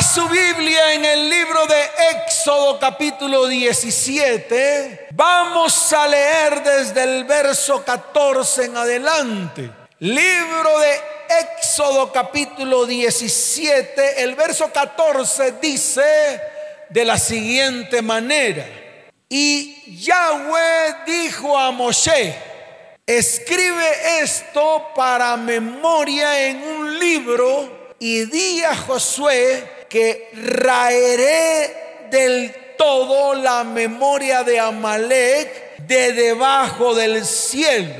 Su Biblia en el libro de Éxodo capítulo 17. Vamos a leer desde el verso 14 en adelante. Libro de Éxodo capítulo 17, el verso 14 dice de la siguiente manera. Y Yahweh dijo a Moshe, escribe esto para memoria en un libro y di a Josué que raeré del todo la memoria de Amalek de debajo del cielo.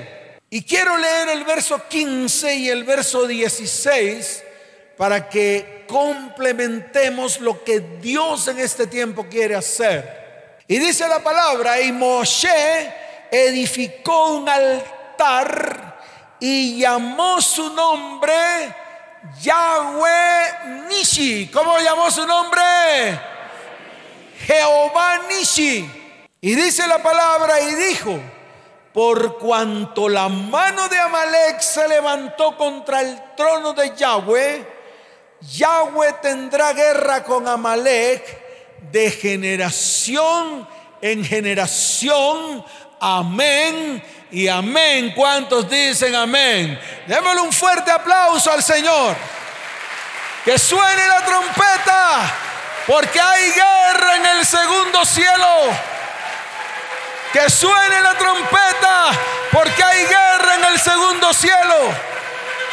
Y quiero leer el verso 15 y el verso 16 para que complementemos lo que Dios en este tiempo quiere hacer. Y dice la palabra, y Moshe edificó un altar y llamó su nombre Yahweh Nishi. ¿Cómo llamó su nombre? Jehová Nishi. Y dice la palabra y dijo, por cuanto la mano de Amalek se levantó contra el trono de Yahweh, Yahweh tendrá guerra con Amalek de generación en generación. Amén y amén. ¿Cuántos dicen amén? Démosle un fuerte aplauso al Señor. Que suene la trompeta, porque hay guerra en el segundo cielo. Que suene la trompeta, porque hay guerra en el segundo cielo.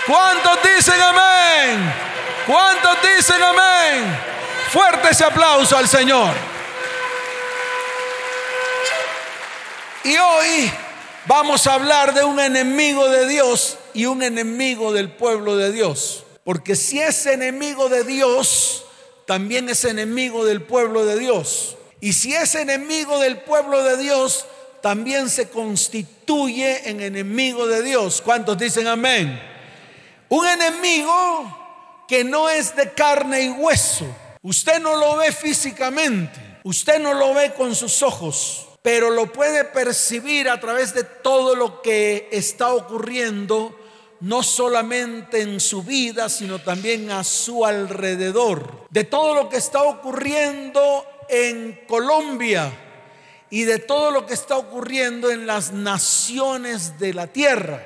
¿Cuántos dicen amén? ¿Cuántos dicen amén? Fuerte ese aplauso al Señor. Y hoy vamos a hablar de un enemigo de Dios y un enemigo del pueblo de Dios. Porque si es enemigo de Dios, también es enemigo del pueblo de Dios. Y si es enemigo del pueblo de Dios, también se constituye en enemigo de Dios. ¿Cuántos dicen amén? Un enemigo que no es de carne y hueso. Usted no lo ve físicamente, usted no lo ve con sus ojos, pero lo puede percibir a través de todo lo que está ocurriendo, no solamente en su vida, sino también a su alrededor. De todo lo que está ocurriendo en Colombia y de todo lo que está ocurriendo en las naciones de la tierra.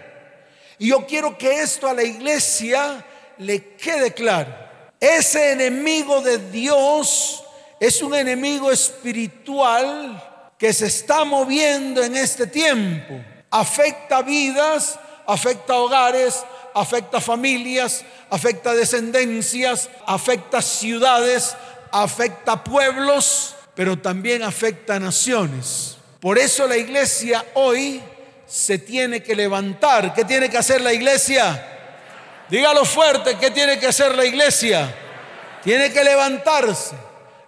Y yo quiero que esto a la iglesia le quede claro. Ese enemigo de Dios es un enemigo espiritual que se está moviendo en este tiempo afecta vidas, afecta hogares, afecta familias, afecta descendencias, afecta ciudades, afecta pueblos, pero también afecta naciones. Por eso la iglesia hoy se tiene que levantar. ¿Qué tiene que hacer la iglesia? Dígalo fuerte, ¿qué tiene que hacer la iglesia? Tiene que levantarse.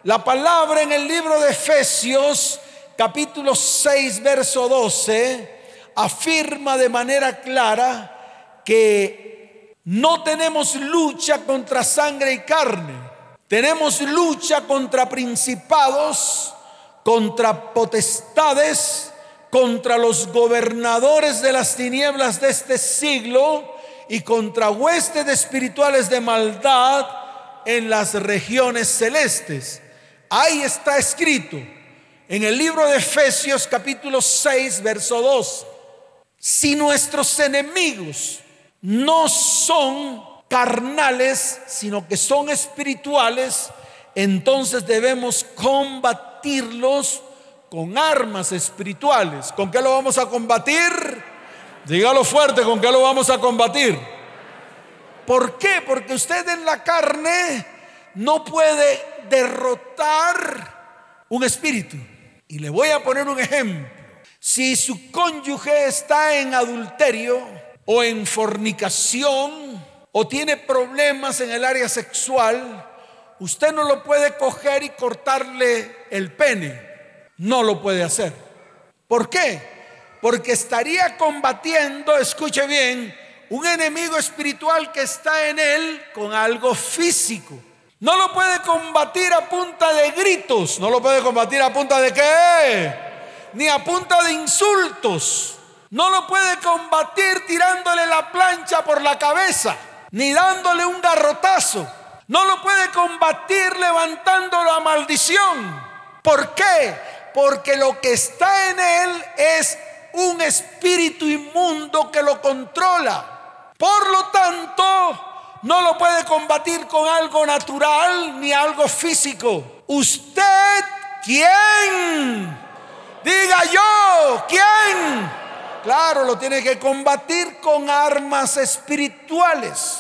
La palabra en el libro de Efesios capítulo 6, verso 12, afirma de manera clara que no tenemos lucha contra sangre y carne, tenemos lucha contra principados, contra potestades, contra los gobernadores de las tinieblas de este siglo y contra huestes espirituales de maldad en las regiones celestes. Ahí está escrito en el libro de Efesios capítulo 6, verso 2. Si nuestros enemigos no son carnales, sino que son espirituales, entonces debemos combatirlos con armas espirituales. ¿Con qué lo vamos a combatir? Dígalo fuerte, ¿con qué lo vamos a combatir? ¿Por qué? Porque usted en la carne no puede derrotar un espíritu. Y le voy a poner un ejemplo. Si su cónyuge está en adulterio o en fornicación o tiene problemas en el área sexual, usted no lo puede coger y cortarle el pene. No lo puede hacer. ¿Por qué? Porque estaría combatiendo, escuche bien, un enemigo espiritual que está en él con algo físico. No lo puede combatir a punta de gritos. No lo puede combatir a punta de qué. Ni a punta de insultos. No lo puede combatir tirándole la plancha por la cabeza. Ni dándole un garrotazo. No lo puede combatir levantando la maldición. ¿Por qué? Porque lo que está en él es un espíritu inmundo que lo controla. Por lo tanto, no lo puede combatir con algo natural ni algo físico. Usted, ¿quién? Diga yo, ¿quién? Claro, lo tiene que combatir con armas espirituales.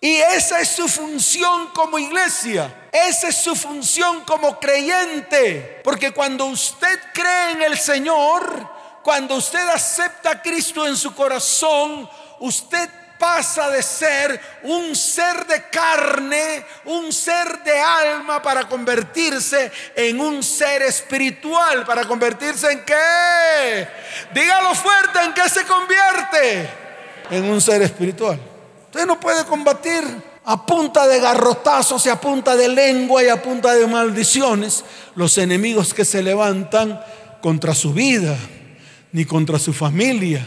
Y esa es su función como iglesia. Esa es su función como creyente. Porque cuando usted cree en el Señor, cuando usted acepta a Cristo en su corazón, usted pasa de ser un ser de carne, un ser de alma, para convertirse en un ser espiritual. ¿Para convertirse en qué? Dígalo fuerte, ¿en qué se convierte? En un ser espiritual. Usted no puede combatir a punta de garrotazos y a punta de lengua y a punta de maldiciones los enemigos que se levantan contra su vida, ni contra su familia,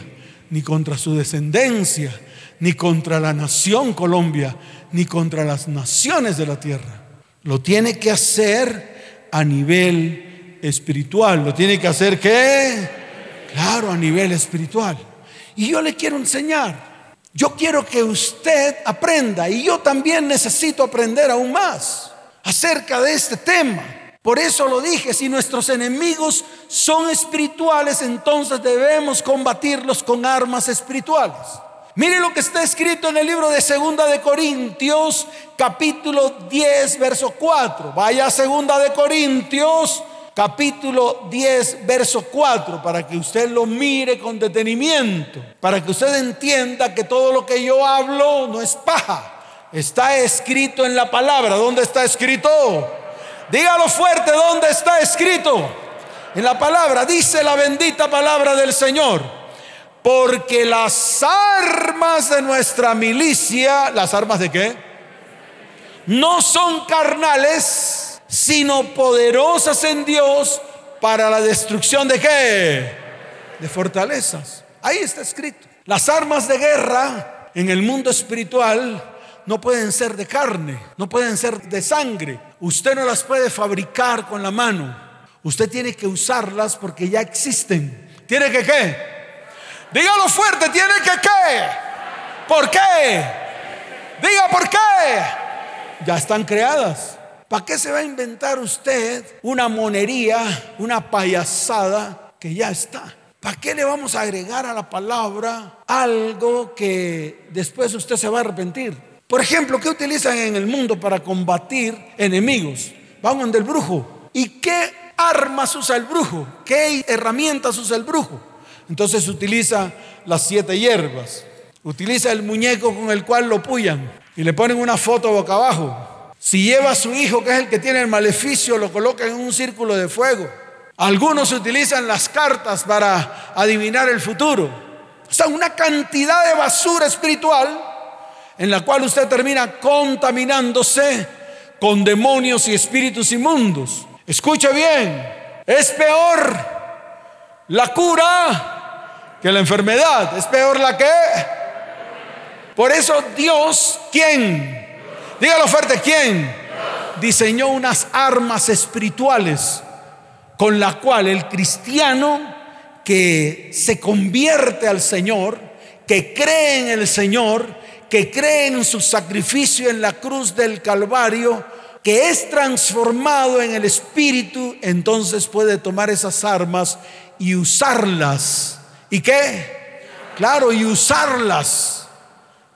ni contra su descendencia, ni contra la nación Colombia, ni contra las naciones de la tierra. Lo tiene que hacer a nivel espiritual. ¿Lo tiene que hacer qué? Claro, a nivel espiritual. Y yo le quiero enseñar yo quiero que usted aprenda y yo también necesito aprender aún más acerca de este tema. Por eso lo dije, si nuestros enemigos son espirituales, entonces debemos combatirlos con armas espirituales. Mire lo que está escrito en el libro de Segunda de Corintios, capítulo 10, verso 4. Vaya a Segunda de Corintios capítulo 10, verso 4, para que usted lo mire con detenimiento, para que usted entienda que todo lo que yo hablo no es paja, está escrito en la palabra. ¿Dónde está escrito? Dígalo fuerte, ¿dónde está escrito? En la palabra, dice la bendita palabra del Señor. Porque las armas de nuestra milicia, ¿las armas de qué? No son carnales, sino poderosas en Dios para la destrucción de qué? De fortalezas. Ahí está escrito. Las armas de guerra en el mundo espiritual no pueden ser de carne, no pueden ser de sangre. Usted no las puede fabricar con la mano. Usted tiene que usarlas porque ya existen. ¿Tiene que qué? Dígalo fuerte, tiene que qué? ¿Por qué? Diga por qué. Ya están creadas. ¿Para qué se va a inventar usted una monería, una payasada que ya está? ¿Para qué le vamos a agregar a la palabra algo que después usted se va a arrepentir? Por ejemplo, ¿qué utilizan en el mundo para combatir enemigos? Van del brujo. ¿Y qué armas usa el brujo? ¿Qué herramientas usa el brujo? Entonces utiliza las siete hierbas. Utiliza el muñeco con el cual lo puyan y le ponen una foto boca abajo si lleva a su hijo, que es el que tiene el maleficio, lo coloca en un círculo de fuego. Algunos utilizan las cartas para adivinar el futuro. O sea, una cantidad de basura espiritual en la cual usted termina contaminándose con demonios y espíritus inmundos. Escuche bien, es peor la cura que la enfermedad. Es peor la que... Por eso Dios, ¿quién? Dígalo fuerte, ¿quién? Diseñó unas armas espirituales con la cual el cristiano que se convierte al Señor, que cree en el Señor, que cree en su sacrificio en la cruz del Calvario, que es transformado en el Espíritu, entonces puede tomar esas armas y usarlas. ¿Y qué? Claro, y usarlas.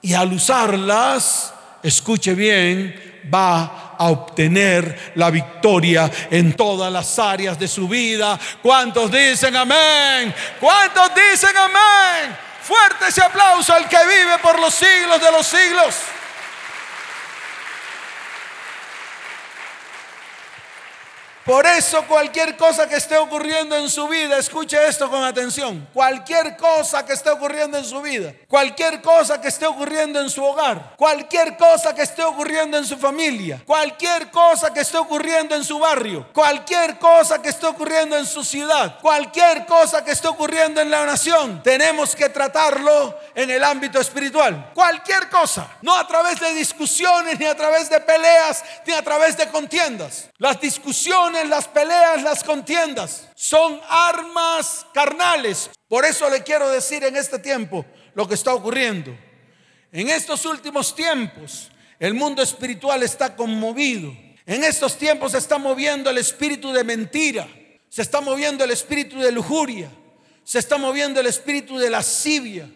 Y al usarlas, escuche bien, va a obtener la victoria en todas las áreas de su vida. ¿Cuántos dicen amén? ¿Cuántos dicen amén? Fuerte ese aplauso al que vive por los siglos de los siglos. Por eso cualquier cosa que esté ocurriendo en su vida, escuche esto con atención, cualquier cosa que esté ocurriendo en su vida, cualquier cosa que esté ocurriendo en su hogar, cualquier cosa que esté ocurriendo en su familia, cualquier cosa que esté ocurriendo en su barrio, cualquier cosa que esté ocurriendo en su ciudad, cualquier cosa que esté ocurriendo en la nación, tenemos que tratarlo en el ámbito espiritual. Cualquier cosa, no a través de discusiones, ni a través de peleas, ni a través de contiendas. Las discusiones las peleas, las contiendas. Son armas carnales. Por eso le quiero decir en este tiempo lo que está ocurriendo. En estos últimos tiempos, el mundo espiritual está conmovido. En estos tiempos se está moviendo el espíritu de mentira. Se está moviendo el espíritu de lujuria. Se está moviendo el espíritu de lascivia.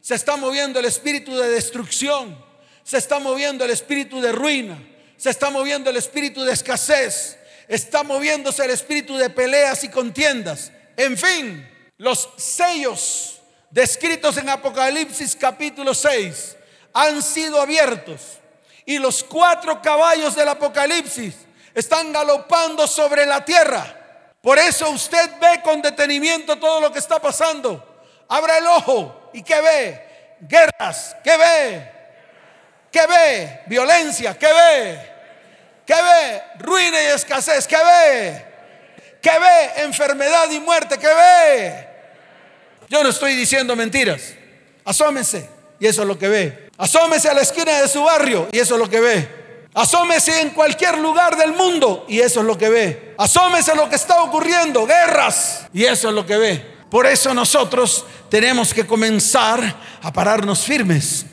Se está moviendo el espíritu de destrucción. Se está moviendo el espíritu de ruina. Se está moviendo el espíritu de escasez está moviéndose el espíritu de peleas y contiendas. En fin, los sellos descritos en Apocalipsis capítulo 6 han sido abiertos y los cuatro caballos del Apocalipsis están galopando sobre la tierra. Por eso usted ve con detenimiento todo lo que está pasando. Abra el ojo y ¿qué ve? Guerras, ¿qué ve? ¿Qué ve? Violencia, ¿qué ve? ¿Qué ve? Ruina y escasez. ¿Qué ve? ¿Qué ve? Enfermedad y muerte. ¿Qué ve? Yo no estoy diciendo mentiras. Asómese y eso es lo que ve. Asómese a la esquina de su barrio y eso es lo que ve. Asómese en cualquier lugar del mundo y eso es lo que ve. Asómese a lo que está ocurriendo, guerras y eso es lo que ve. Por eso nosotros tenemos que comenzar a pararnos firmes.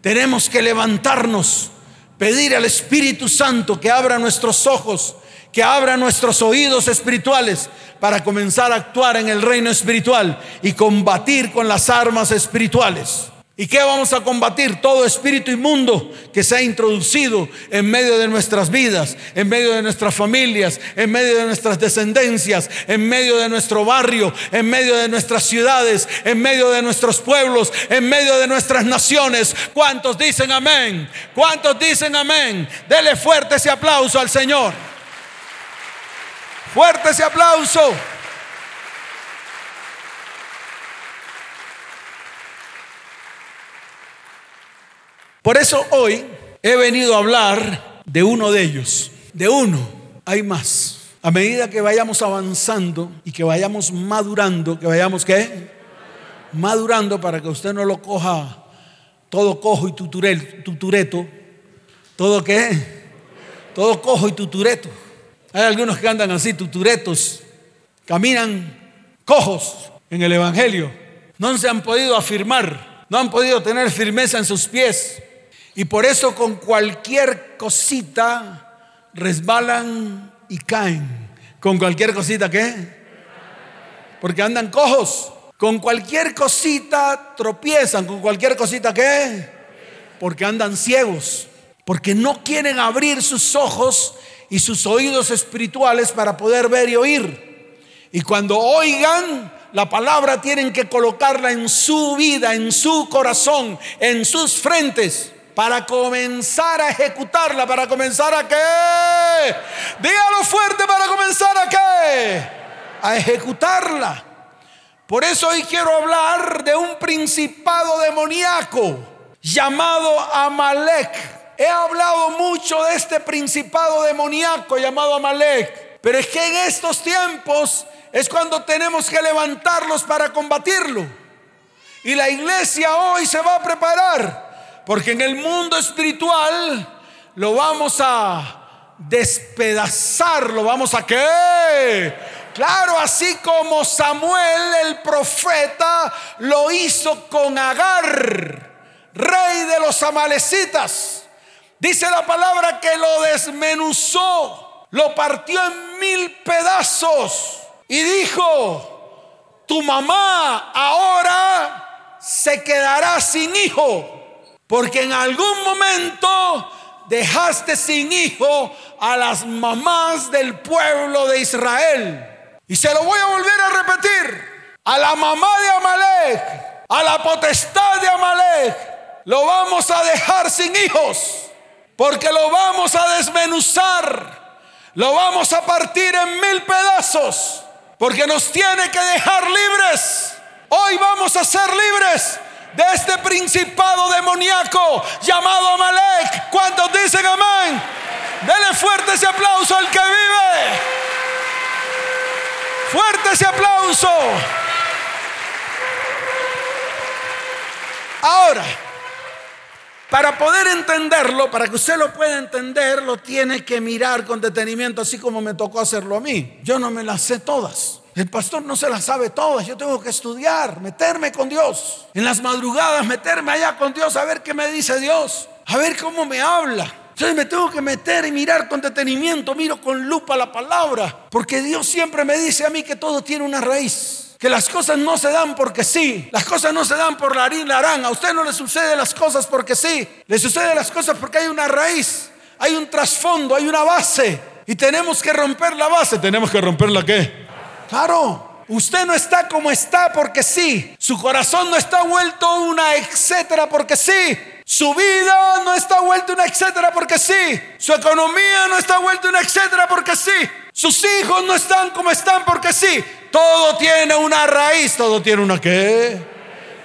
Tenemos que levantarnos Pedir al Espíritu Santo que abra nuestros ojos, que abra nuestros oídos espirituales para comenzar a actuar en el reino espiritual y combatir con las armas espirituales. ¿Y qué vamos a combatir? Todo espíritu inmundo que se ha introducido en medio de nuestras vidas, en medio de nuestras familias, en medio de nuestras descendencias, en medio de nuestro barrio, en medio de nuestras ciudades, en medio de nuestros pueblos, en medio de nuestras naciones. ¿Cuántos dicen amén? ¿Cuántos dicen amén? Dele fuerte ese aplauso al Señor. Fuerte ese aplauso. Por eso hoy he venido a hablar de uno de ellos, de uno, hay más. A medida que vayamos avanzando y que vayamos madurando, que vayamos qué? Madurando para que usted no lo coja todo cojo y tutureto. ¿Todo qué? Todo cojo y tutureto. Hay algunos que andan así, tuturetos, caminan cojos en el Evangelio. No se han podido afirmar, no han podido tener firmeza en sus pies. Y por eso con cualquier cosita resbalan y caen. ¿Con cualquier cosita qué? Porque andan cojos. Con cualquier cosita tropiezan. ¿Con cualquier cosita qué? Porque andan ciegos. Porque no quieren abrir sus ojos y sus oídos espirituales para poder ver y oír. Y cuando oigan la palabra tienen que colocarla en su vida, en su corazón, en sus frentes para comenzar a ejecutarla, para comenzar a qué? Dígalo fuerte para comenzar a qué? A ejecutarla. Por eso hoy quiero hablar de un principado demoníaco llamado Amalek. He hablado mucho de este principado demoníaco llamado Amalek, pero es que en estos tiempos es cuando tenemos que levantarlos para combatirlo. Y la iglesia hoy se va a preparar porque en el mundo espiritual lo vamos a despedazar, lo vamos a qué? Claro, así como Samuel el profeta lo hizo con Agar, rey de los amalecitas. Dice la palabra que lo desmenuzó, lo partió en mil pedazos y dijo, tu mamá ahora se quedará sin hijo porque en algún momento dejaste sin hijo a las mamás del pueblo de Israel. Y se lo voy a volver a repetir. A la mamá de Amalek, a la potestad de Amalek, lo vamos a dejar sin hijos. Porque lo vamos a desmenuzar. lo vamos a partir en mil pedazos, porque nos tiene que dejar libres. Hoy vamos a ser libres de este principado demoníaco llamado Amalek. ¿Cuántos dicen amén? Dele fuerte ese aplauso al que vive. Fuerte ese aplauso. Ahora, para poder entenderlo, para que usted lo pueda entender, lo tiene que mirar con detenimiento, así como me tocó hacerlo a mí. Yo no me las sé todas. El pastor no se las sabe todas. Yo tengo que estudiar, meterme con Dios. En las madrugadas, meterme allá con Dios, a ver qué me dice Dios, a ver cómo me habla. Entonces me tengo que meter y mirar con detenimiento, miro con lupa la palabra, porque Dios siempre me dice a mí que todo tiene una raíz. Que las cosas no se dan porque sí. Las cosas no se dan por la harina A usted no le sucede las cosas porque sí. Le sucede las cosas porque hay una raíz, hay un trasfondo, hay una base. Y tenemos que romper la base. ¿Tenemos que romper la qué? Claro. Usted no está como está porque sí. Su corazón no está vuelto una etcétera porque sí. Su vida no está vuelta una etcétera porque sí. Su economía no está vuelta una etcétera porque sí. Sus hijos no están como están porque sí. Todo tiene una raíz, todo tiene una qué.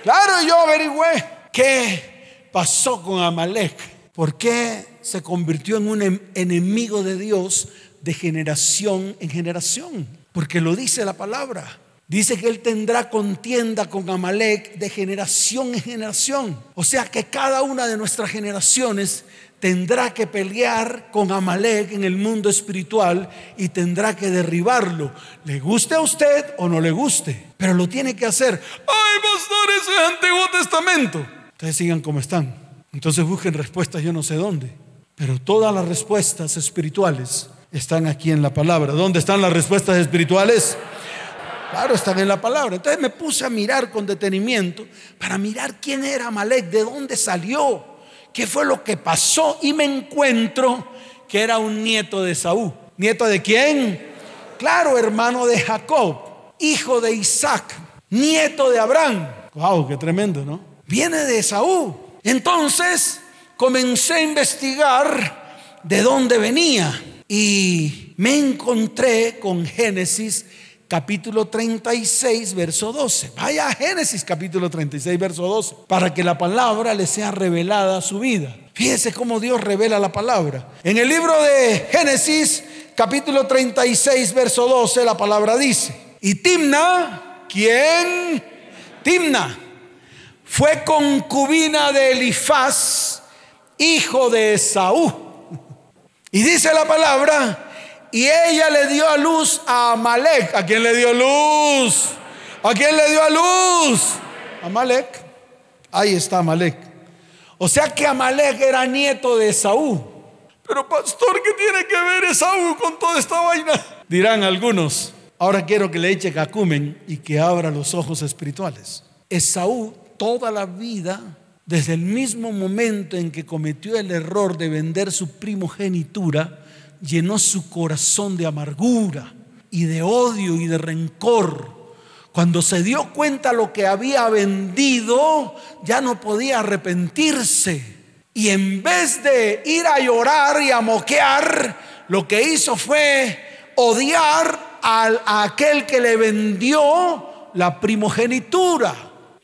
Claro, yo averigüé qué pasó con Amalek. ¿Por qué se convirtió en un em-, enemigo de Dios de generación en generación? Porque lo dice la palabra. Dice que él tendrá contienda con Amalek de generación en generación. O sea que cada una de nuestras generaciones tendrá que pelear con Amalek en el mundo espiritual y tendrá que derribarlo. Le guste a usted o no le guste, pero lo tiene que hacer. Ay, pastor, eso es Antiguo Testamento. Ustedes sigan como están. Entonces busquen respuestas yo no sé dónde. Pero todas las respuestas espirituales están aquí en la palabra. ¿Dónde están las respuestas espirituales? Claro, están en la palabra. Entonces me puse a mirar con detenimiento para mirar quién era Amalek, de dónde salió qué fue lo que pasó y me encuentro que era un nieto de Saúl. ¿Nieto de quién? Claro, hermano de Jacob, hijo de Isaac, nieto de Abraham. Wow, qué tremendo, ¿no? Viene de Saúl. Entonces comencé a investigar de dónde venía y me encontré con Génesis capítulo 36, verso 12. Vaya a Génesis capítulo 36, verso 12, para que la palabra le sea revelada a su vida. Fíjese cómo Dios revela la palabra. En el libro de Génesis capítulo 36, verso 12, la palabra dice, y Timna, ¿quién? Timna, fue concubina de Elifaz, hijo de Esaú. Y dice la palabra, y ella le dio a luz a Amalek. ¿A quién le dio luz? ¿A quién le dio a luz? Amalek. Ahí está Amalek. O sea que Amalek era nieto de Esaú. Pero pastor, ¿qué tiene que ver Esaú con toda esta vaina? Dirán algunos. Ahora quiero que le eche cacumen y que abra los ojos espirituales. Esaú toda la vida, desde el mismo momento en que cometió el error de vender su primogenitura, llenó su corazón de amargura y de odio y de rencor. Cuando se dio cuenta lo que había vendido, ya no podía arrepentirse. Y en vez de ir a llorar y a moquear, lo que hizo fue odiar a aquel que le vendió la primogenitura.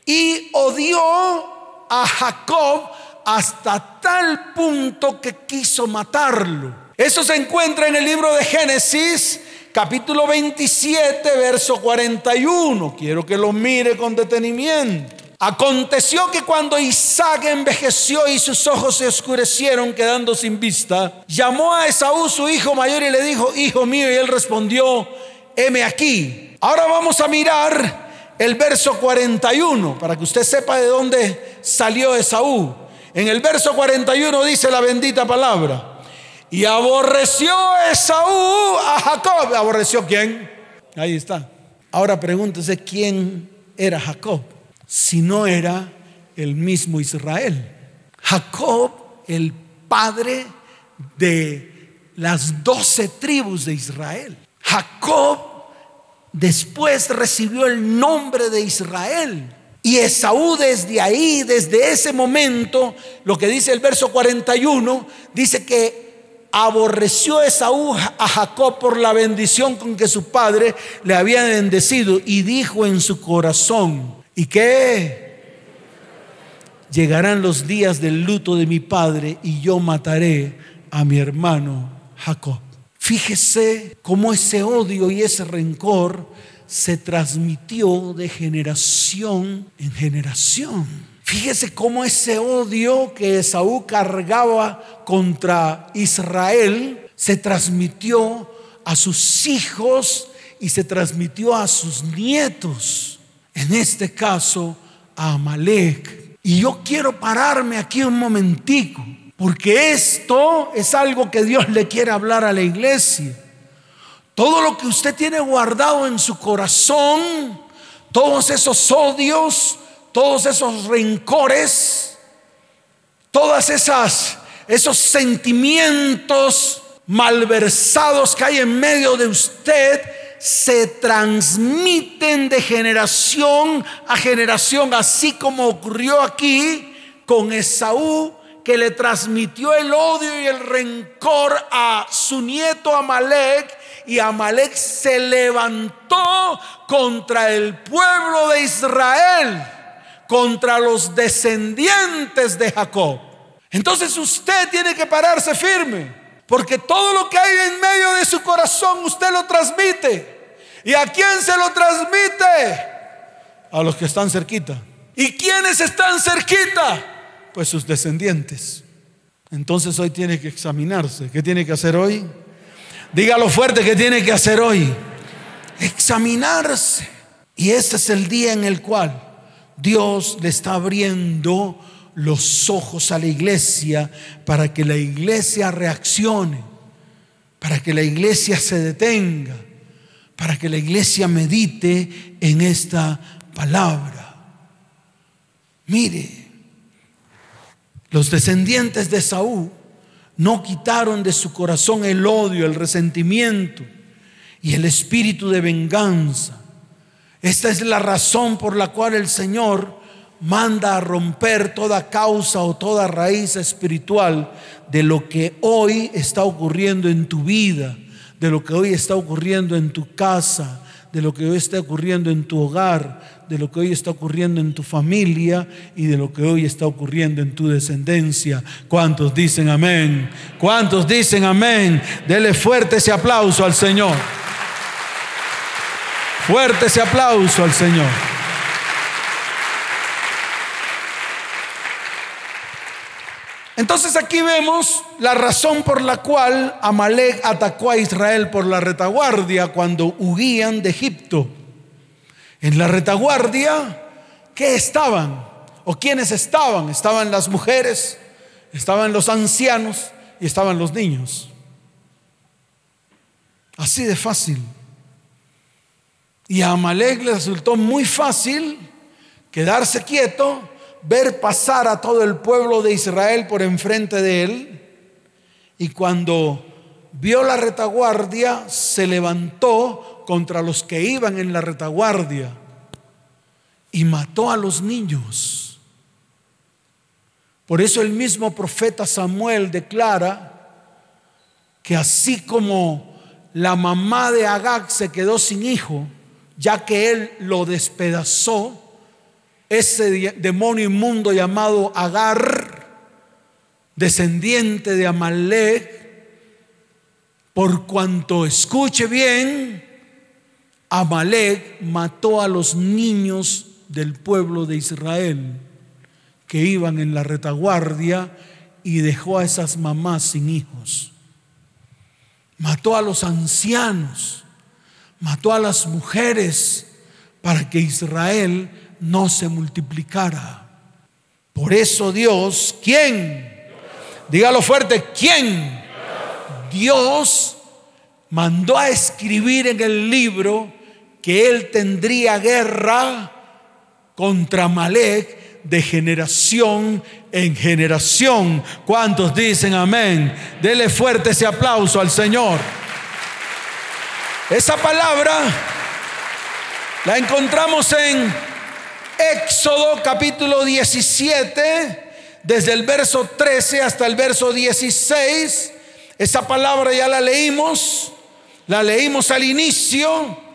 Y odió a Jacob hasta tal punto que quiso matarlo. Eso se encuentra en el libro de Génesis, capítulo 27, verso 41. Quiero que lo mire con detenimiento. Aconteció que cuando Isaac envejeció y sus ojos se oscurecieron quedando sin vista, llamó a Esaú su hijo mayor y le dijo, hijo mío, y él respondió, heme aquí. Ahora vamos a mirar el verso 41 para que usted sepa de dónde salió Esaú. En el verso 41 dice la bendita palabra. Y aborreció Esaú a Jacob. ¿Aborreció quién? Ahí está. Ahora pregúntese quién era Jacob. Si no era el mismo Israel. Jacob, el padre de las doce tribus de Israel. Jacob después recibió el nombre de Israel. Y Esaú desde ahí, desde ese momento, lo que dice el verso 41, dice que aborreció Esaú a Jacob por la bendición con que su padre le había bendecido y dijo en su corazón, ¿y qué? Llegarán los días del luto de mi padre y yo mataré a mi hermano Jacob. Fíjese cómo ese odio y ese rencor se transmitió de generación en generación. Fíjese cómo ese odio que Esaú cargaba contra Israel se transmitió a sus hijos y se transmitió a sus nietos. En este caso, a Amalek. Y yo quiero pararme aquí un momentico, porque esto es algo que Dios le quiere hablar a la iglesia. Todo lo que usted tiene guardado en su corazón, todos esos odios, todos esos rencores, todas esas esos sentimientos malversados que hay en medio de usted se transmiten de generación a generación, así como ocurrió aquí con Esaú, que le transmitió el odio y el rencor a su nieto Amalek y Amalek se levantó contra el pueblo de Israel, contra los descendientes de Jacob. Entonces usted tiene que pararse firme, porque todo lo que hay en medio de su corazón usted lo transmite. ¿Y a quién se lo transmite? A los que están cerquita. ¿Y quiénes están cerquita? Pues sus descendientes. Entonces hoy tiene que examinarse. ¿Qué tiene que hacer hoy? Dígalo fuerte que tiene que hacer hoy. Examinarse. Y este es el día en el cual Dios le está abriendo los ojos a la iglesia para que la iglesia reaccione, para que la iglesia se detenga, para que la iglesia medite en esta palabra. Mire, los descendientes de Saúl no quitaron de su corazón el odio, el resentimiento y el espíritu de venganza. Esta es la razón por la cual el Señor manda a romper toda causa o toda raíz espiritual de lo que hoy está ocurriendo en tu vida, de lo que hoy está ocurriendo en tu casa, de lo que hoy está ocurriendo en tu hogar, de lo que hoy está ocurriendo en tu familia y de lo que hoy está ocurriendo en tu descendencia. ¿Cuántos dicen amén? ¿Cuántos dicen amén? Dele fuerte ese aplauso al Señor. Fuerte ese aplauso al Señor. Entonces aquí vemos la razón por la cual Amalek atacó a Israel por la retaguardia cuando huían de Egipto. En la retaguardia, ¿qué estaban? ¿O quiénes estaban? Estaban las mujeres, estaban los ancianos y estaban los niños. Así de fácil. Y a Amalek le resultó muy fácil quedarse quieto ver pasar a todo el pueblo de Israel por enfrente de él. Y cuando vio la retaguardia, se levantó contra los que iban en la retaguardia y mató a los niños. Por eso el mismo profeta Samuel declara que así como la mamá de Agag se quedó sin hijo, ya que él lo despedazó, ese demonio inmundo llamado Agar, descendiente de Amalek, por cuanto escuche bien, Amalek mató a los niños del pueblo de Israel que iban en la retaguardia y dejó a esas mamás sin hijos. Mató a los ancianos, mató a las mujeres para que Israel no se multiplicara. Por eso Dios, ¿quién? Dígalo fuerte, ¿quién? Dios mandó a escribir en el libro que él tendría guerra contra Malek de generación en generación. ¿Cuántos dicen amén? Dele fuerte ese aplauso al Señor. Esa palabra la encontramos en Éxodo capítulo 17, desde el verso 13 hasta el verso 16, Esa palabra ya la leímos, la leímos al inicio,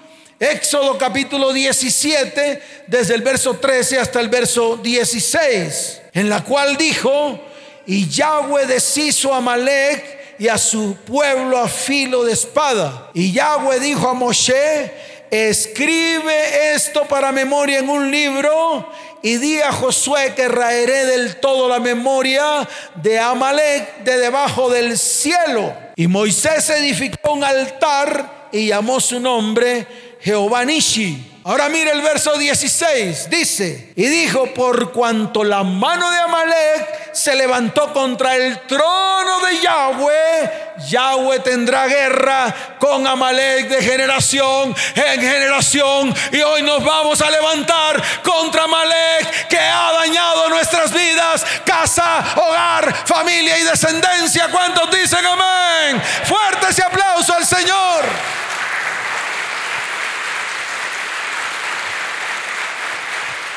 Éxodo capítulo 17, desde el verso 13 hasta el verso 16, en la cual dijo, y Yahweh deshizo a Malek y a su pueblo a filo de espada. Y Yahweh dijo a Moshe, escribe esto para memoria en un libro y di a Josué que raeré del todo la memoria de Amalek de debajo del cielo. Y Moisés edificó un altar y llamó su nombre Jehová Nishi. Ahora mire el verso 16, dice, y dijo, por cuanto la mano de Amalek se levantó contra el trono de Yahweh, Yahweh tendrá guerra con Amalek de generación en generación. Y hoy nos vamos a levantar contra Amalek que ha dañado nuestras vidas, casa, hogar, familia y descendencia. ¿Cuántos dicen amén? Fuerte ese aplauso al Señor.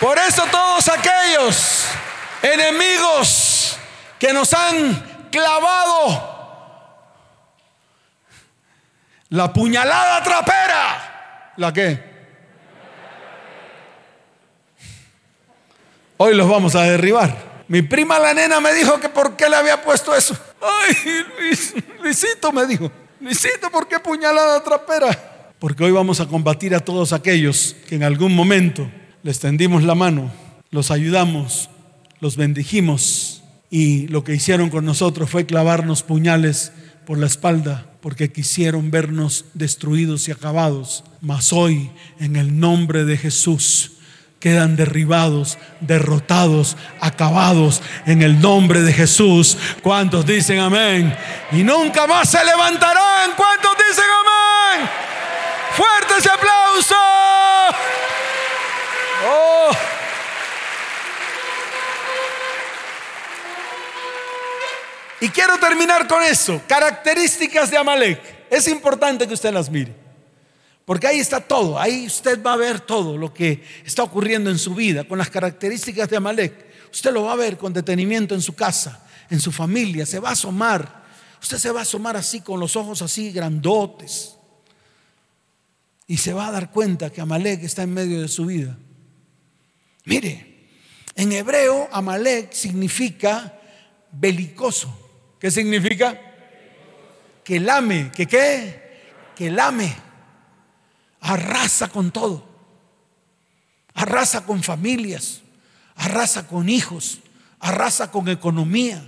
Por eso todos aquellos enemigos que nos han clavado la puñalada trapera, ¿la qué? Hoy los vamos a derribar. Mi prima la nena me dijo que por qué le había puesto eso. Ay, Luis, Luisito me dijo, Luisito, ¿por qué puñalada trapera? Porque hoy vamos a combatir a todos aquellos que en algún momento les tendimos la mano, los ayudamos, los bendijimos y lo que hicieron con nosotros fue clavarnos puñales por la espalda porque quisieron vernos destruidos y acabados. Mas hoy, en el nombre de Jesús, quedan derribados, derrotados, acabados en el nombre de Jesús. ¿Cuántos dicen amén? Y nunca más se levantarán. ¿Cuántos dicen amén? Fuerte ese aplauso. Oh. Y quiero terminar con eso. Características de Amalek. Es importante que usted las mire. Porque ahí está todo. Ahí usted va a ver todo lo que está ocurriendo en su vida con las características de Amalek. Usted lo va a ver con detenimiento en su casa, en su familia. Se va a asomar. Usted se va a asomar así con los ojos así grandotes. Y se va a dar cuenta que Amalek está en medio de su vida. Mire, en hebreo Amalek significa belicoso. ¿Qué significa? Que lame, que qué? Que lame. Arrasa con todo. Arrasa con familias. Arrasa con hijos. Arrasa con economía.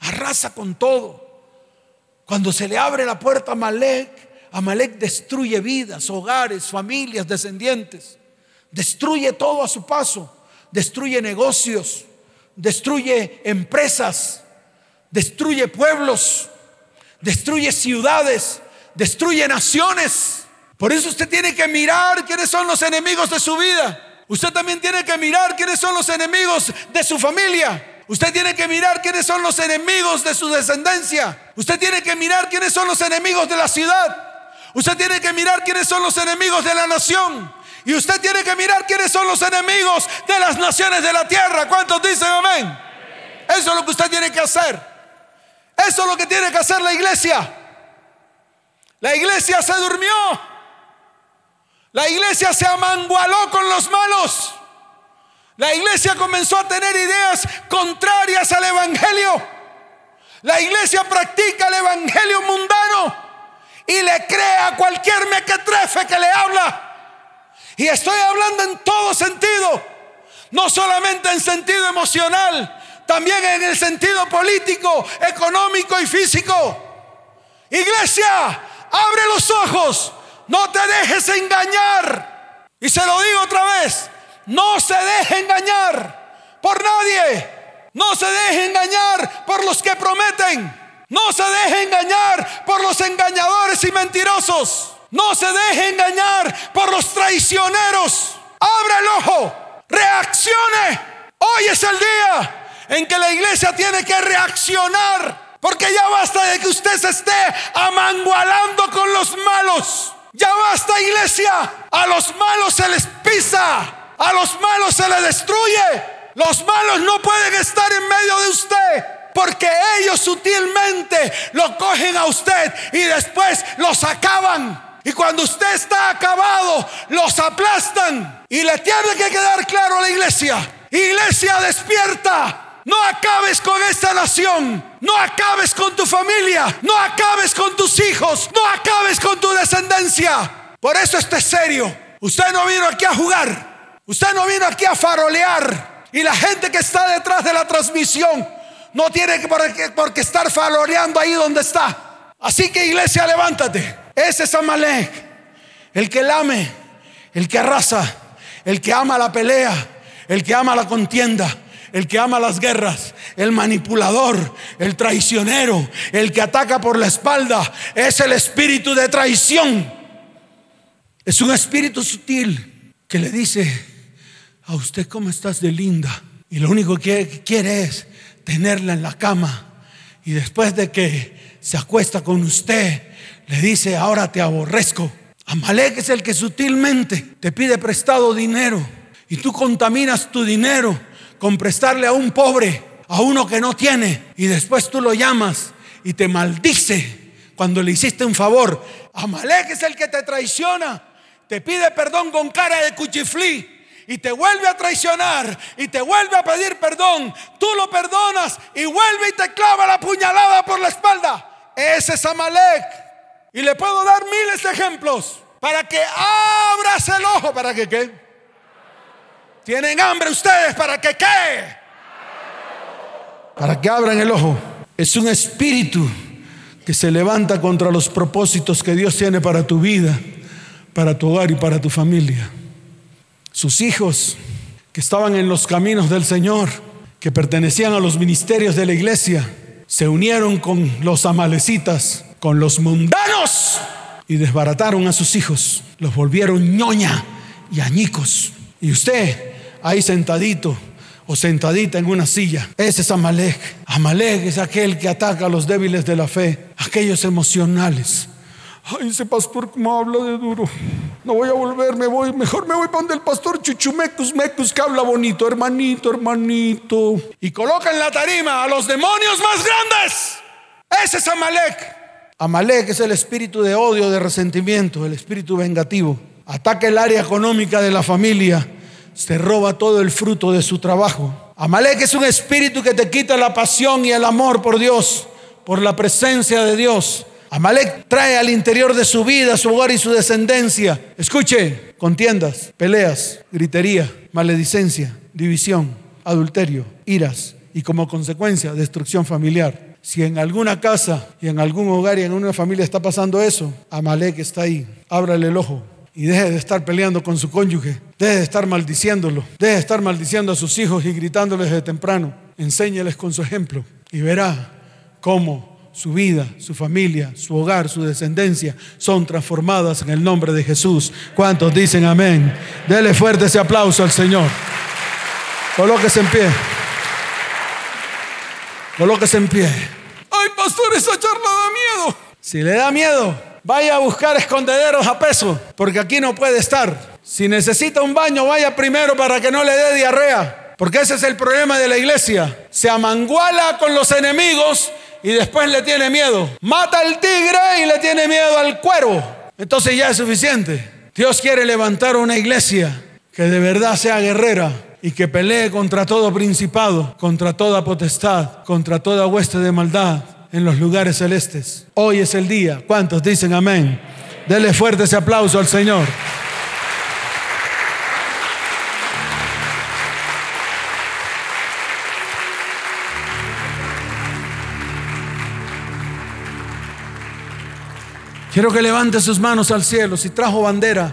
Arrasa con todo. Cuando se le abre la puerta a Amalek, Amalek destruye vidas, hogares, familias, descendientes. Destruye todo a su paso. Destruye negocios. Destruye empresas. Destruye pueblos. Destruye ciudades. Destruye naciones. Por eso usted tiene que mirar quiénes son los enemigos de su vida. Usted también tiene que mirar quiénes son los enemigos de su familia. Usted tiene que mirar quiénes son los enemigos de su descendencia. Usted tiene que mirar quiénes son los enemigos de la ciudad. Usted tiene que mirar quiénes son los enemigos de la nación. Y usted tiene que mirar quiénes son los enemigos de las naciones de la tierra. ¿Cuántos dicen amén? Eso es lo que usted tiene que hacer. Eso es lo que tiene que hacer la iglesia. La iglesia se durmió. La iglesia se amangualó con los malos. La iglesia comenzó a tener ideas contrarias al Evangelio. La iglesia practica el Evangelio mundano y le cree a cualquier mequetrefe que le habla. Y estoy hablando en todo sentido, no solamente en sentido emocional, también en el sentido político, económico y físico. Iglesia, abre los ojos, no te dejes engañar. Y se lo digo otra vez, no se deje engañar por nadie. No se deje engañar por los que prometen. No se deje engañar por los engañadores y mentirosos. No se deje engañar los traicioneros. Abre el ojo. Reaccione. Hoy es el día en que la iglesia tiene que reaccionar. Porque ya basta de que usted se esté amangualando con los malos. Ya basta iglesia. A los malos se les pisa. A los malos se les destruye. Los malos no pueden estar en medio de usted. Porque ellos sutilmente lo cogen a usted y después los acaban. Y cuando usted está acabado, los aplastan. Y le tiene que quedar claro a la iglesia. Iglesia despierta. No acabes con esta nación. No acabes con tu familia. No acabes con tus hijos. No acabes con tu descendencia. Por eso esto es serio. Usted no vino aquí a jugar. Usted no vino aquí a farolear. Y la gente que está detrás de la transmisión no tiene por qué, estar faroleando ahí donde está. Así que iglesia, levántate. Ese es Amalek. El que lame, el que arrasa, el que ama la pelea, el que ama la contienda el que ama las guerras, el manipulador, el traicionero, el que ataca por la espalda, es el espíritu de traición. Es un espíritu sutil que le dice a usted cómo estás de linda. Y lo único que quiere es tenerla en la cama. Y después de que se acuesta con usted, le dice, ahora te aborrezco. Amalek es el que sutilmente te pide prestado dinero y tú contaminas tu dinero con prestarle a un pobre, a uno que no tiene, y después tú lo llamas y te maldice cuando le hiciste un favor. Amalek es el que te traiciona, te pide perdón con cara de cuchiflí y te vuelve a traicionar y te vuelve a pedir perdón. Tú lo perdonas y vuelve y te clava la puñalada por la espalda. Ese es Amalek. Y le puedo dar miles de ejemplos para que abras el ojo, para que qué. ¿Tienen hambre ustedes para que qué? Para que abran el ojo. Es un espíritu que se levanta contra los propósitos que Dios tiene para tu vida, para tu hogar y para tu familia. Sus hijos que estaban en los caminos del Señor, que pertenecían a los ministerios de la iglesia, se unieron con los amalecitas, con los mundanos y desbarataron a sus hijos, los volvieron ñoña y añicos. Y usted ahí sentadito o sentadita en una silla. Ese es Amalek. Amalek es aquel que ataca a los débiles de la fe, aquellos emocionales. Ay, ese pastor como habla de duro. No voy a volver, me voy. Mejor me voy para donde el pastor Chuchumecus Mecus que habla bonito, hermanito, hermanito. Y coloca en la tarima a los demonios más grandes. Ese es Amalek. Amalek es el espíritu de odio, de resentimiento, el espíritu vengativo. Ataca el área económica de la familia se roba todo el fruto de su trabajo. Amalek es un espíritu que te quita la pasión y el amor por Dios, por la presencia de Dios. Amalek trae al interior de su vida, su hogar y su descendencia. Escuche, contiendas, peleas, gritería, maledicencia, división, adulterio, iras y como consecuencia destrucción familiar. Si en alguna casa y en algún hogar y en una familia está pasando eso, Amalek está ahí. Ábrale el ojo y deje de estar peleando con su cónyuge, deje de estar maldiciéndolo, deje de estar maldiciendo a sus hijos y gritándoles de temprano. Enséñeles con su ejemplo y verá cómo su vida, su familia, su hogar, su descendencia son transformadas en el nombre de Jesús. ¿Cuántos dicen amén? Dele fuerte ese aplauso al Señor. Colóquese en pie. Colóquese en pie. Ay, pastor, esa charla da miedo. Si le da miedo, Vaya a buscar escondederos a peso, porque aquí no puede estar. Si necesita un baño, vaya primero para que no le dé diarrea. Porque ese es el problema de la iglesia. Se amanguala con los enemigos y después le tiene miedo. Mata al tigre y le tiene miedo al cuervo. Entonces ya es suficiente. Dios quiere levantar una iglesia que de verdad sea guerrera y que pelee contra todo principado, contra toda potestad, contra toda hueste de maldad en los lugares celestes. Hoy es el día. ¿Cuántos dicen amén? Dele fuerte ese aplauso al Señor. Quiero que levante sus manos al cielo. Si trajo bandera,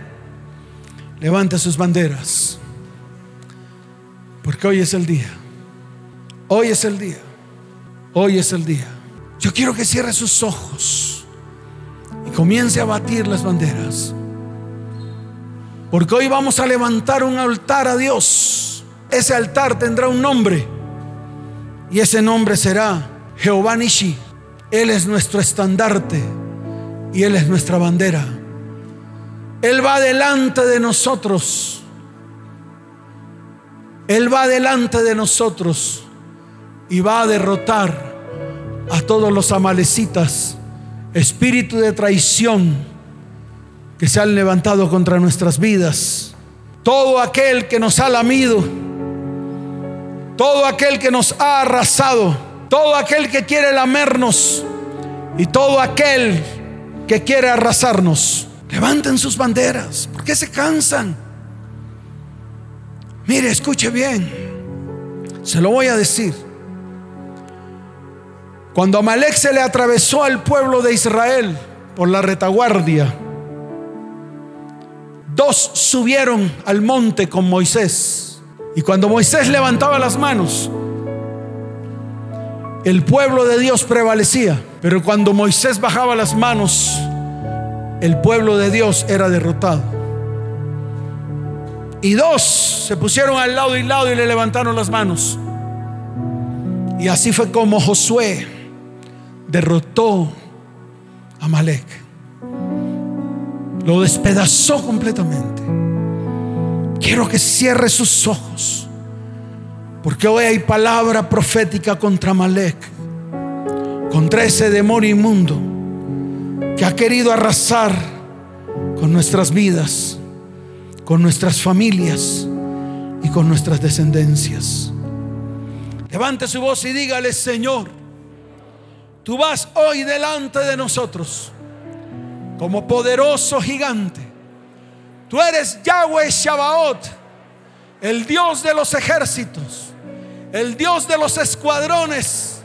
levante sus banderas. Porque hoy es el día. Hoy es el día. Hoy es el día. Yo quiero que cierre sus ojos y comience a batir las banderas. Porque hoy vamos a levantar un altar a Dios. Ese altar tendrá un nombre. Y ese nombre será Jehová Nishi. Él es nuestro estandarte y Él es nuestra bandera. Él va delante de nosotros. Él va delante de nosotros y va a derrotar a todos los amalecitas, espíritu de traición que se han levantado contra nuestras vidas, todo aquel que nos ha lamido, todo aquel que nos ha arrasado, todo aquel que quiere lamernos y todo aquel que quiere arrasarnos. Levanten sus banderas. ¿Por qué se cansan? Mire, escuche bien. Se lo voy a decir. Cuando Amalek se le atravesó al pueblo de Israel por la retaguardia, dos subieron al monte con Moisés. Y cuando Moisés levantaba las manos, el pueblo de Dios prevalecía. Pero cuando Moisés bajaba las manos, el pueblo de Dios era derrotado. Y dos se pusieron al lado y lado y le levantaron las manos. Y así fue como Josué derrotó a Malek. Lo despedazó completamente. Quiero que cierre sus ojos. Porque hoy hay palabra profética contra Malek. Contra ese demonio inmundo que ha querido arrasar con nuestras vidas, con nuestras familias y con nuestras descendencias. Levante su voz y dígale, Señor, tú vas hoy delante de nosotros como poderoso gigante. Tú eres Yahweh Shabaot, el Dios de los ejércitos, el Dios de los escuadrones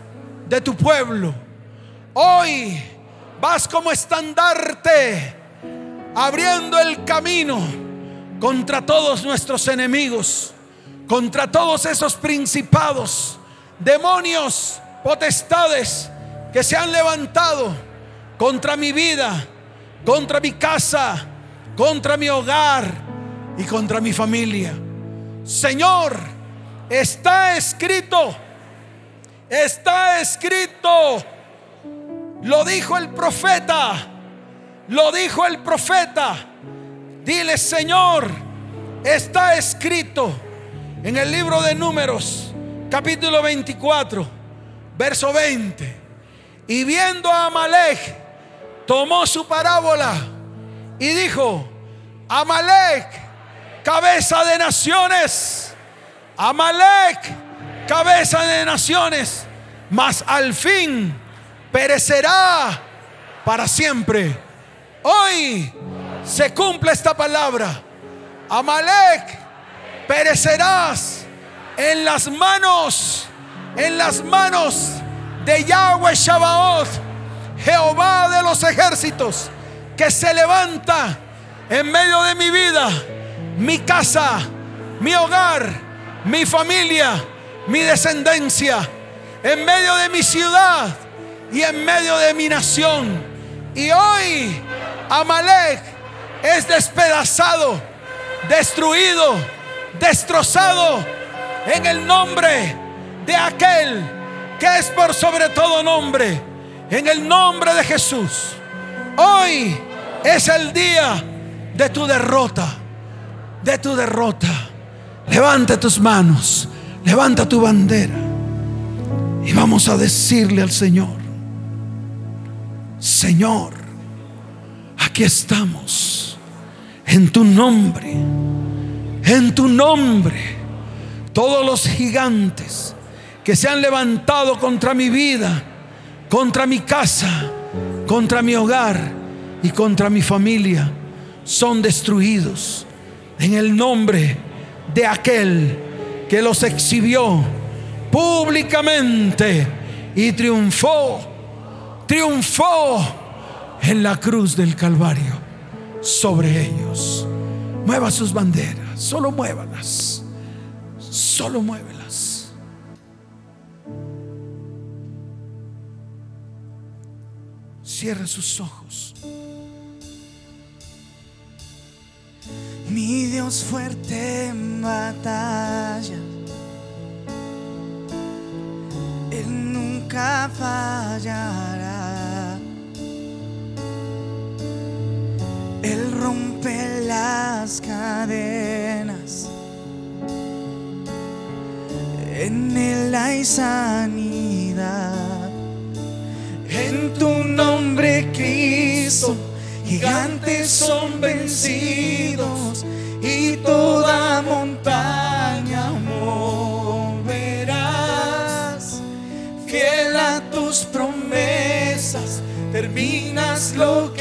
de tu pueblo. Hoy vas como estandarte, abriendo el camino contra todos nuestros enemigos, contra todos esos principados, demonios, potestades que se han levantado contra mi vida, contra mi casa, contra mi hogar y contra mi familia. Señor, está escrito, está escrito lo dijo el profeta. Lo dijo el profeta. Dile, Señor, está escrito en el libro de números, capítulo 24, verso 20. Y viendo a Amalek, tomó su parábola y dijo, Amalek, cabeza de naciones, Amalek, cabeza de naciones, mas al fin perecerá para siempre. Hoy se cumple esta palabra. Amalek, perecerás en las manos, en las manos de Yahweh Shabaoth, Jehová de los ejércitos, que se levanta en medio de mi vida, mi casa, mi hogar, mi familia, mi descendencia, en medio de mi ciudad y en medio de mi nación. Y hoy Amalek es despedazado, destruido, destrozado en el nombre de aquel que es por sobre todo nombre, en el nombre de Jesús. Hoy es el día de tu derrota, de tu derrota. Levanta tus manos, levanta tu bandera y vamos a decirle al Señor, Señor, aquí estamos, en tu nombre, en tu nombre, todos los gigantes que se han levantado contra mi vida, contra mi casa, contra mi hogar y contra mi familia, son destruidos en el nombre de aquel que los exhibió públicamente y triunfó triunfó en la cruz del Calvario sobre ellos. Mueva sus banderas, solo muévalas, solo muévelas. Cierre sus ojos. Mi Dios fuerte en batalla Él nunca fallará. Él rompe las cadenas. En Él hay sanidad. Tu nombre, Cristo, gigantes son vencidos y toda montaña moverás. Fiel a tus promesas, terminas lo que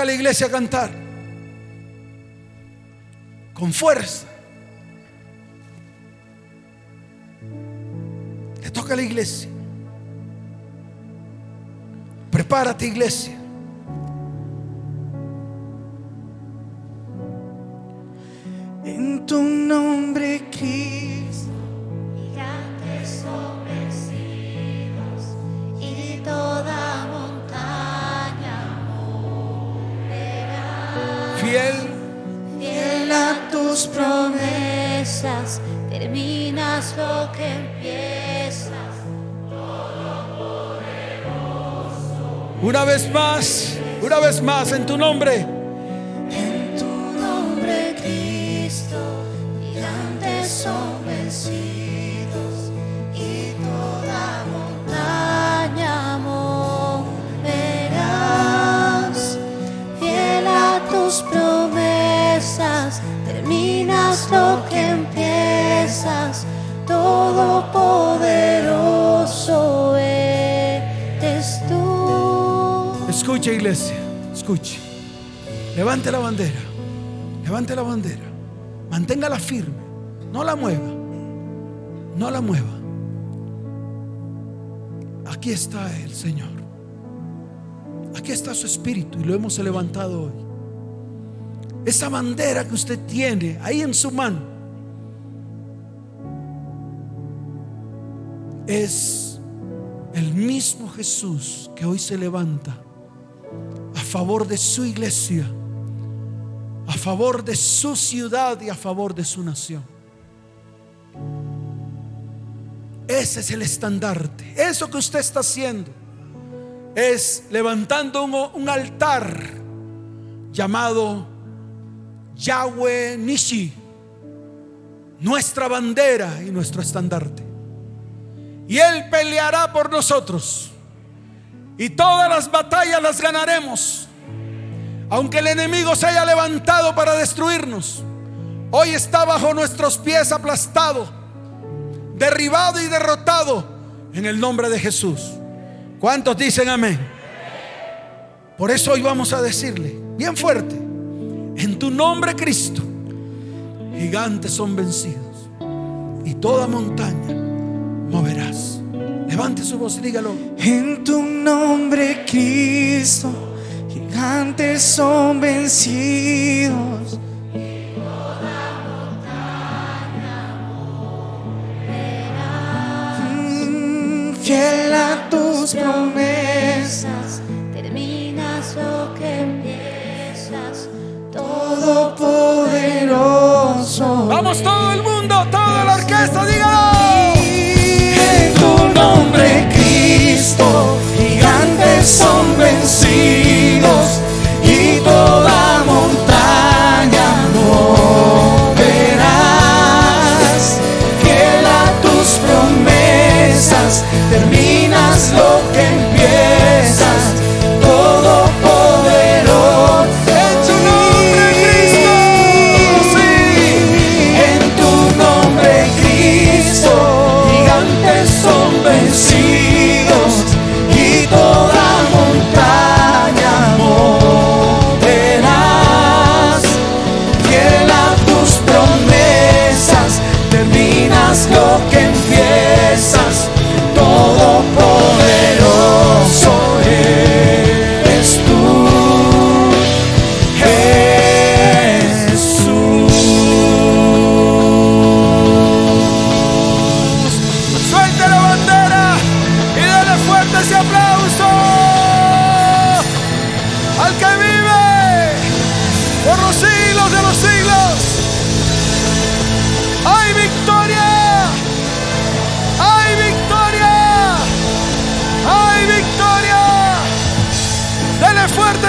a la iglesia cantar. Con fuerza. Le toca a la iglesia. Prepárate iglesia. En tu nombre, Cristo. Gigantes y toda montaña Fiel. Fiel a tus promesas, terminas lo que empiezas. Una vez más. Una vez más en tu nombre. Tus promesas, terminas lo que empiezas. Todopoderoso eres tú. Escuche iglesia. Escuche. Levante la bandera. Levante la bandera. Manténgala firme. No la mueva. No la mueva. Aquí está el Señor. Aquí está su espíritu y lo hemos levantado hoy. Esa bandera que usted tiene ahí en su mano es el mismo Jesús que hoy se levanta a favor de su iglesia, a favor de su ciudad y a favor de su nación. Ese es el estandarte. Eso que usted está haciendo es levantando un, altar llamado Yahweh Nishi, nuestra bandera y nuestro estandarte. Y Él peleará por nosotros. Y todas las batallas las ganaremos. Aunque el enemigo se haya levantado para destruirnos, hoy está bajo nuestros pies aplastado, derribado y derrotado en el nombre de Jesús. ¿Cuántos dicen amén? Por eso hoy vamos a decirle, bien fuerte, en tu nombre Cristo, gigantes son vencidos y toda montaña moverás. Levante su voz y dígalo. En tu nombre, Cristo, gigantes son vencidos. Mm, Fiel a tus promesas, Todo el mundo, toda la orquesta, dígalo.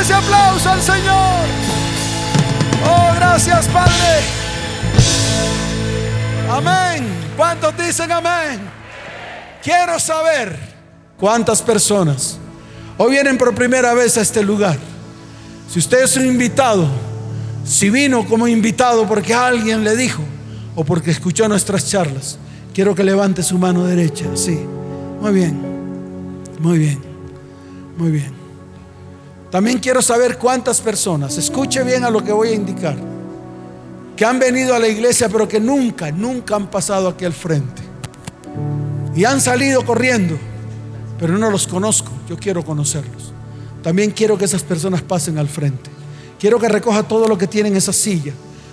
Fuerte ese aplauso al Señor. Oh, gracias Padre. Amén. ¿Cuántos dicen amén? Quiero saber cuántas personas hoy vienen por primera vez a este lugar. Si usted es un invitado, si vino como invitado porque alguien le dijo o porque escuchó nuestras charlas, quiero que levante su mano derecha. Sí. Muy bien. Muy bien. Muy bien. También quiero saber cuántas personas, escuche bien a lo que voy a indicar, que han venido a la iglesia pero que nunca, nunca han pasado aquí al frente. Y han salido corriendo, pero no los conozco, yo quiero conocerlos. También quiero que esas personas pasen al frente. Quiero que recoja todo lo que tiene en esa silla.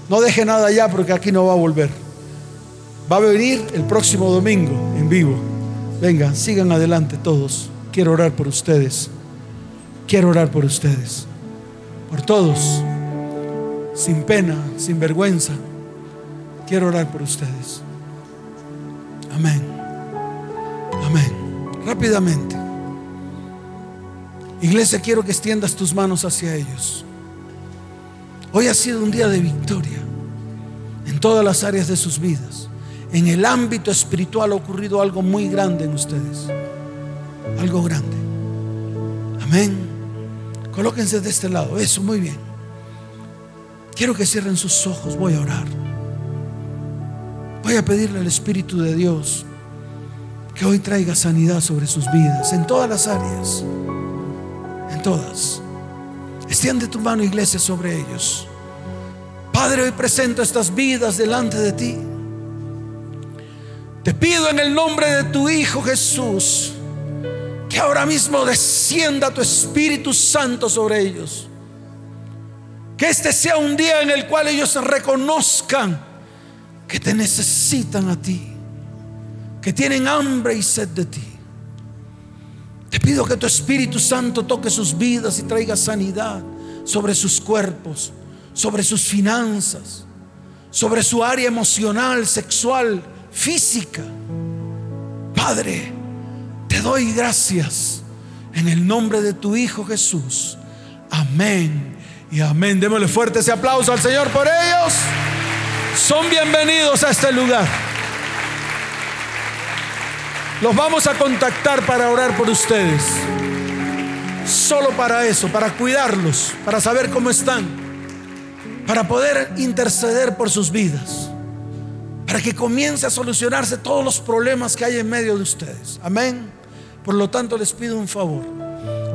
No deje nada allá porque aquí no va a volver. Va a venir el próximo domingo en vivo. Venga, sigan adelante todos. Quiero orar por ustedes. Quiero orar por ustedes. Por todos. Sin pena, sin vergüenza. Quiero orar por ustedes. Amén. Amén. Rápidamente. Iglesia, quiero que extiendas tus manos hacia ellos. Hoy ha sido un día de victoria en todas las áreas de sus vidas. En el ámbito espiritual ha ocurrido algo muy grande en ustedes. Algo grande. Amén. Colóquense de este lado. Eso, muy bien. Quiero que cierren sus ojos. Voy a orar. Voy a pedirle al Espíritu de Dios que hoy traiga sanidad sobre sus vidas, en todas las áreas. En todas. Extiende tu mano, iglesia, sobre ellos. Padre, hoy presento estas vidas delante de ti. Te pido en el nombre de tu Hijo Jesús ahora mismo descienda tu Espíritu Santo sobre ellos. Que este sea un día en el cual ellos reconozcan que te necesitan a ti, que tienen hambre y sed de ti. Te pido que tu Espíritu Santo toque sus vidas y traiga sanidad sobre sus cuerpos, sobre sus finanzas, sobre su área emocional, sexual, física. Padre, te doy gracias en el nombre de tu Hijo Jesús. Amén y amén. Démosle fuerte ese aplauso al Señor por ellos. Son bienvenidos a este lugar. Los vamos a contactar para orar por ustedes. Solo para eso, para cuidarlos, para saber cómo están, para poder interceder por sus vidas, para que comience a solucionarse todos los problemas que hay en medio de ustedes. Amén. Por lo tanto, les pido un favor.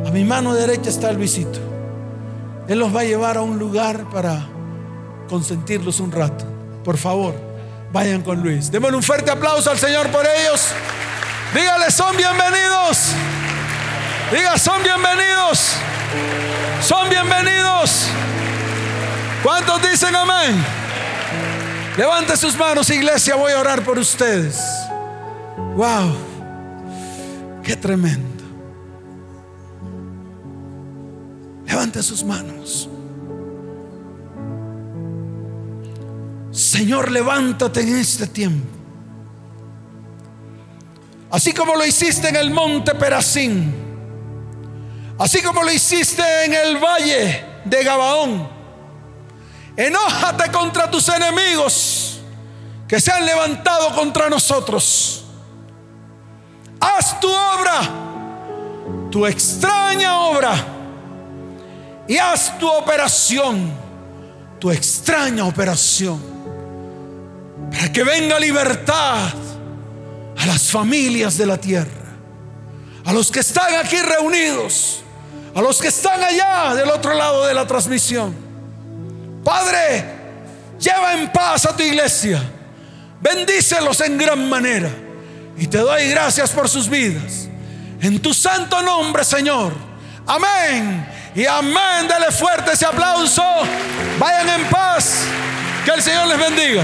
A mi mano derecha está el visito. Él los va a llevar a un lugar para consentirlos un rato. Por favor, vayan con Luis. Démosle un fuerte aplauso al Señor por ellos. Dígale, son bienvenidos. Diga, son bienvenidos. Son bienvenidos. ¿Cuántos dicen amén? Levante sus manos, iglesia. Voy a orar por ustedes. Wow. Qué tremendo. Levante sus manos. Señor, levántate en este tiempo. Así como lo hiciste en el monte Perasín. Así como lo hiciste en el valle de Gabaón. Enójate contra tus enemigos que se han levantado contra nosotros. Haz tu obra, tu extraña obra, y haz tu operación, tu extraña operación, para que venga libertad a las familias de la tierra, a los que están aquí reunidos, a los que están allá del otro lado de la transmisión. Padre, lleva en paz a tu iglesia, bendícelos en gran manera y te doy gracias por sus vidas. En tu santo nombre, Señor. Amén. Y amén. Dele fuerte ese aplauso. Vayan en paz. Que el Señor les bendiga.